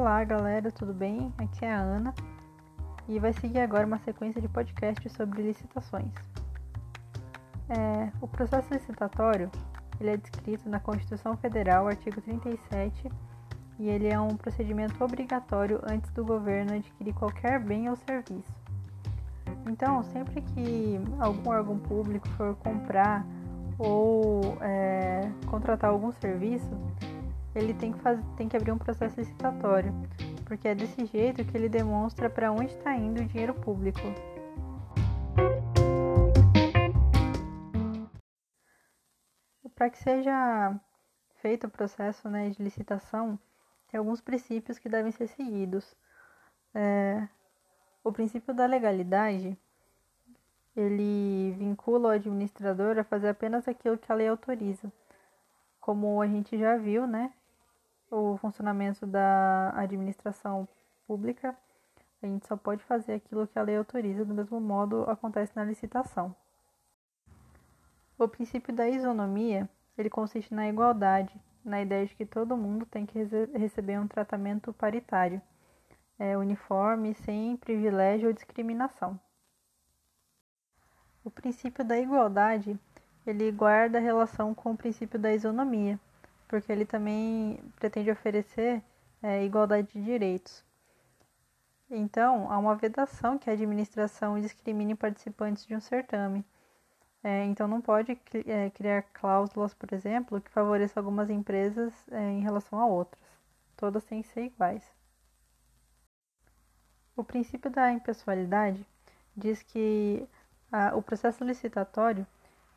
Olá, galera, tudo bem? Aqui é a Ana e vai seguir agora uma sequência de podcasts sobre licitações. É, o processo licitatório ele é descrito na Constituição Federal, artigo 37, e ele é um procedimento obrigatório antes do governo adquirir qualquer bem ou serviço. Então, sempre que algum órgão público for comprar ou é, contratar algum serviço, ele tem que, fazer, tem que abrir um processo licitatório, porque é desse jeito que ele demonstra para onde está indo o dinheiro público. Para que seja feito o processo né, de licitação, tem alguns princípios que devem ser seguidos. É, o princípio da legalidade, ele vincula o administrador a fazer apenas aquilo que a lei autoriza. Como a gente já viu, né, o funcionamento da administração pública, a gente só pode fazer aquilo que a lei autoriza, do mesmo modo acontece na licitação. O princípio da isonomia, ele consiste na igualdade, na ideia de que todo mundo tem que receber um tratamento paritário, é, uniforme, sem privilégio ou discriminação. O princípio da igualdade, ele guarda relação com o princípio da isonomia, porque ele também pretende oferecer é, igualdade de direitos. Então, há uma vedação que a administração discrimine participantes de um certame. É, então, não pode é, criar cláusulas, por exemplo, que favoreçam algumas empresas é, em relação a outras. Todas têm que ser iguais. O princípio da impessoalidade diz que a, o processo licitatório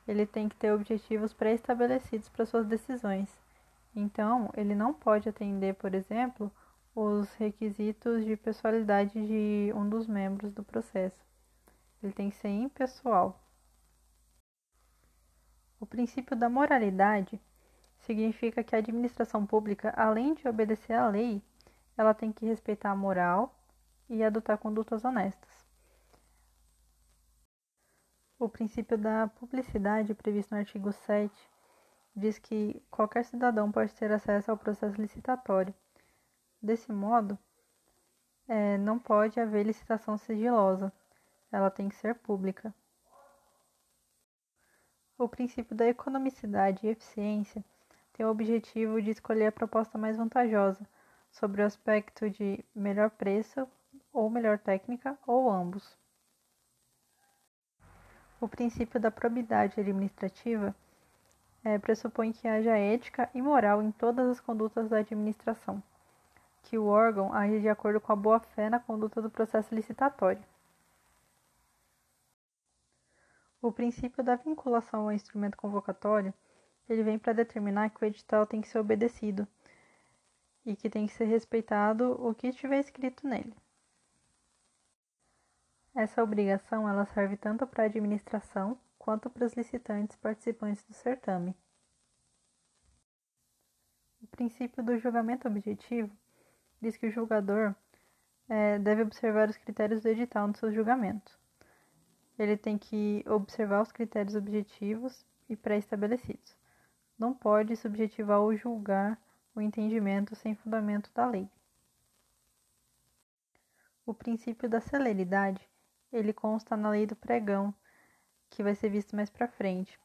ele tem que ter objetivos pré-estabelecidos para suas decisões então, ele não pode atender, por exemplo, os requisitos de pessoalidade de um dos membros do processo. Ele tem que ser impessoal. O princípio da moralidade significa que a administração pública, além de obedecer à lei, ela tem que respeitar a moral e adotar condutas honestas. O princípio da publicidade, previsto no artigo 7, diz que qualquer cidadão pode ter acesso ao processo licitatório. Desse modo, é, não pode haver licitação sigilosa, ela tem que ser pública. O princípio da economicidade e eficiência tem o objetivo de escolher a proposta mais vantajosa, sobre o aspecto de melhor preço ou melhor técnica, ou ambos. O princípio da probidade administrativa é, pressupõe que haja ética e moral em todas as condutas da administração, que o órgão age de acordo com a boa-fé na conduta do processo licitatório. O princípio da vinculação ao instrumento convocatório, ele vem para determinar que o edital tem que ser obedecido e que tem que ser respeitado o que estiver escrito nele. Essa obrigação ela serve tanto para a administração quanto para os licitantes participantes do certame. O princípio do julgamento objetivo diz que o julgador é, deve observar os critérios do edital no seu julgamento. Ele tem que observar os critérios objetivos e pré-estabelecidos. Não pode subjetivar ou julgar o entendimento sem fundamento da lei. O princípio da celeridade, ele consta na lei do pregão, que vai ser visto mais para frente.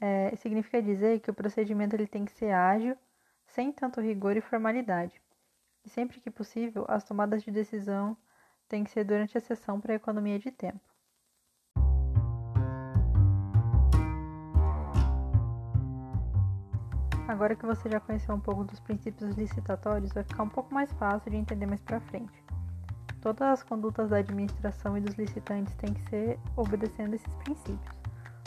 É, significa dizer que o procedimento ele tem que ser ágil, sem tanto rigor e formalidade. E sempre que possível, as tomadas de decisão têm que ser durante a sessão para economia de tempo. Agora que você já conheceu um pouco dos princípios licitatórios, vai ficar um pouco mais fácil de entender mais para frente. Todas as condutas da administração e dos licitantes têm que ser obedecendo esses princípios.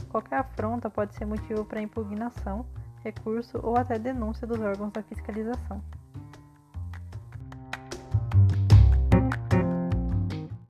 Qualquer afronta pode ser motivo para impugnação, recurso ou até denúncia dos órgãos da fiscalização.